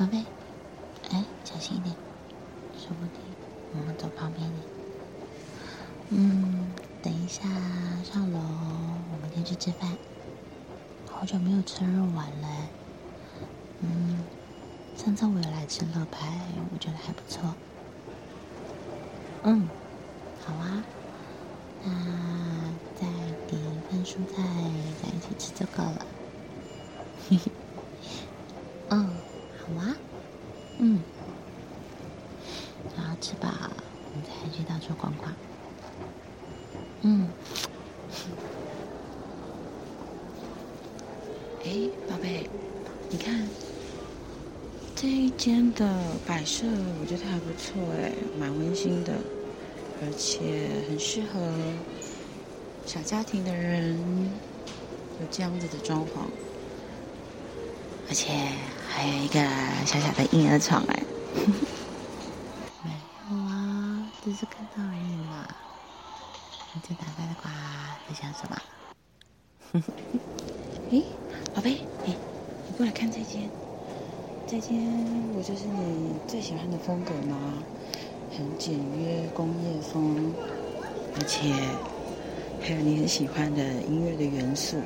宝贝，哎，小心一点，说不定我们走旁边点。嗯，等一下上楼，我们先去吃饭。好久没有吃肉丸了。嗯，上次我有来吃乐牌，我觉得还不错。嗯，好啊。那再点一份蔬菜，再一起吃就够了。嘿嘿。嗯，啊。嗯。然后吃饱，我们再去到处逛逛。嗯。哎，宝贝，你看这一间的摆设，我觉得还不错哎，蛮温馨的，而且很适合小家庭的人有这样子的装潢，而且还有一个小小的婴儿床哎。没有啊，只是看到而已嘛。你这打开的瓜在想什么？哎。宝贝，哎，你过来看这间，这间不就是你最喜欢的风格吗？很简约工业风，而且还有你很喜欢的音乐的元素，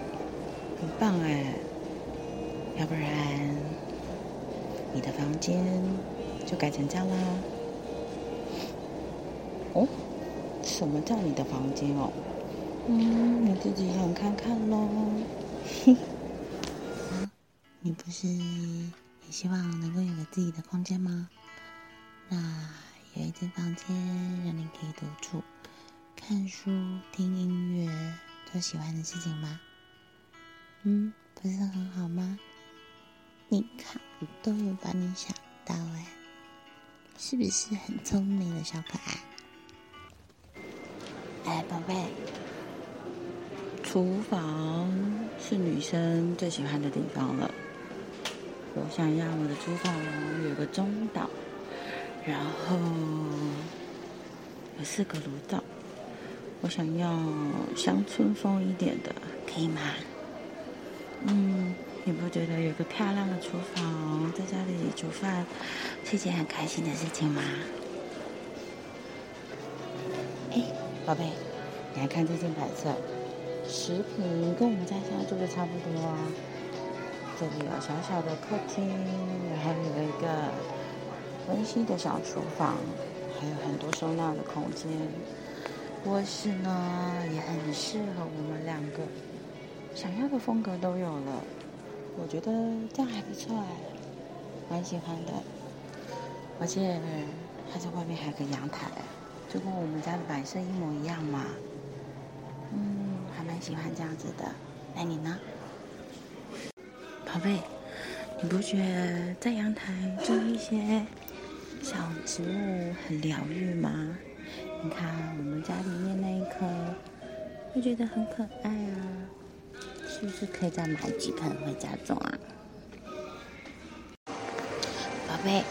很棒哎！要不然你的房间就改成这样啦？哦，什么叫你的房间哦？嗯，你自己想看看喽。嘿。你不是也希望能够有个自己的空间吗？那有一间房间让你可以独处、看书、听音乐、做喜欢的事情吗？嗯，不是很好吗？你看，我都有把你想到哎，是不是很聪明的小可爱？哎，宝贝，厨房是女生最喜欢的地方了。我想要我的厨房有个中岛，然后有四个炉灶。我想要乡村风一点的，可以吗？嗯，你不觉得有个漂亮的厨房，在家里煮饭是一件很开心的事情吗？哎，宝贝，你来看这件白色，食品跟我们家现在住的差不多啊。这里有小小的客厅，然后有一个温馨的小厨房，还有很多收纳的空间。卧室呢也很适合我们两个，想要的风格都有了。我觉得这样还不错哎，蛮喜欢的。而且它在外面还有个阳台，就跟我们家的摆设一模一样嘛。嗯，还蛮喜欢这样子的。那你呢？宝贝，你不觉得在阳台种一些小植物很疗愈吗？你看我们家里面那一棵，会觉得很可爱啊，是不是可以再买几盆回家种啊？宝贝，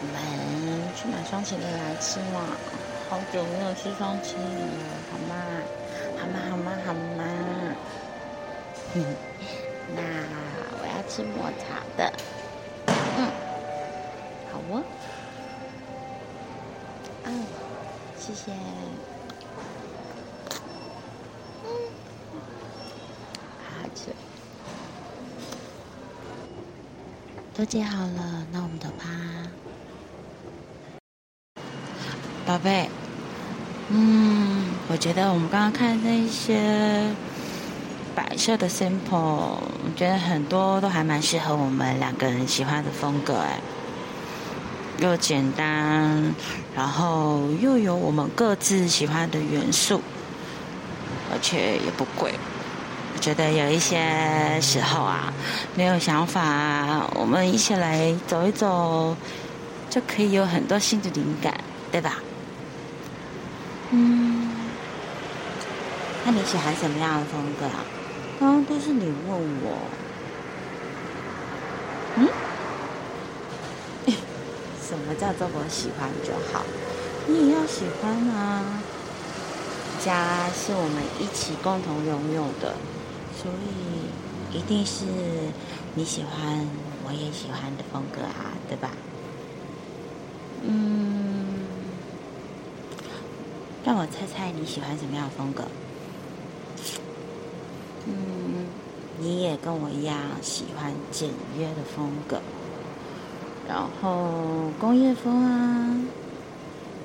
我们去买双淇淋来吃嘛，好久没有吃双淇淋了，好吗？好吗？好吗？好吗？嗯，那我要。吃抹茶的，嗯，好哦，嗯，谢谢，都煎好了，那我们走吧，宝贝，嗯，我觉得我们刚刚看那些。摆设的 sample，我觉得很多都还蛮适合我们两个人喜欢的风格哎，又简单，然后又有我们各自喜欢的元素，而且也不贵。我觉得有一些时候啊，没有想法，我们一起来走一走，就可以有很多新的灵感，对吧？嗯，那你喜欢什么样的风格啊？刚刚都是你问我，嗯？什么叫做我喜欢就好？你也要喜欢啊！家是我们一起共同拥有的，所以一定是你喜欢，我也喜欢的风格啊，对吧？嗯，让我猜猜你喜欢什么样的风格？嗯，你也跟我一样喜欢简约的风格，然后工业风啊，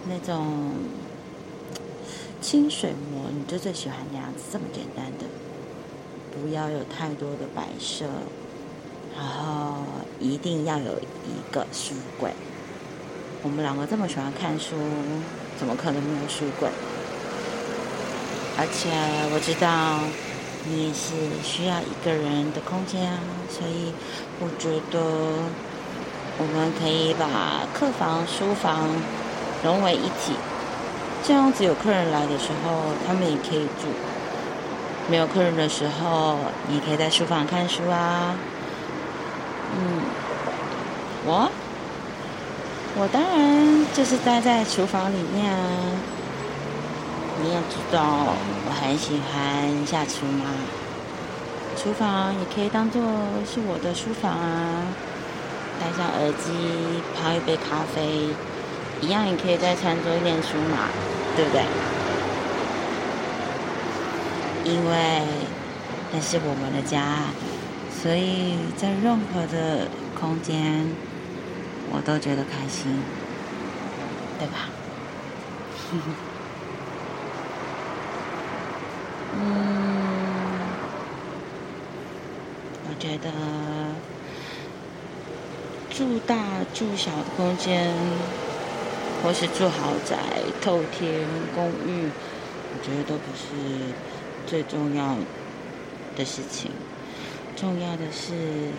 那种清水模，你就最喜欢那样子，这么简单的，不要有太多的摆设，然后一定要有一个书柜。我们两个这么喜欢看书，怎么可能没有书柜？而且我知道你也是需要一个人的空间啊，所以我觉得我们可以把客房、书房融为一体，这样子有客人来的时候，他们也可以住；没有客人的时候，你可以在书房看书啊。嗯，我。我当然就是待在厨房里面啊！你也知道，我很喜欢下厨嘛。厨房也可以当做是我的书房啊，戴上耳机泡一杯咖啡，一样也可以在餐桌念书嘛，对不对？因为那是我们的家，所以在任何的空间。我都觉得开心，对吧？嗯，我觉得住大住小的空间，或是住豪宅、透天公寓，我觉得都不是最重要的事情，重要的是。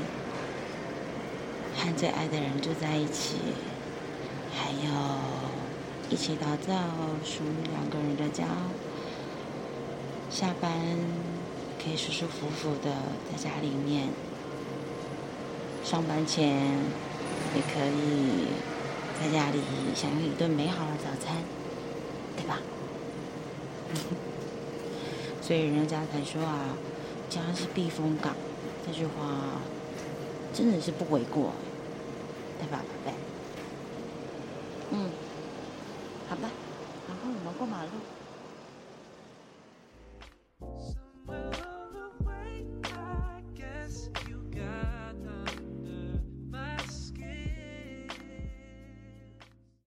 和最爱的人住在一起，还有一起打造属于两个人的家。下班可以舒舒服服的在家里面，上班前也可以在家里享用一顿美好的早餐，对吧？所以人家才说啊，家是避风港，这句话真的是不为过。对吧，宝贝？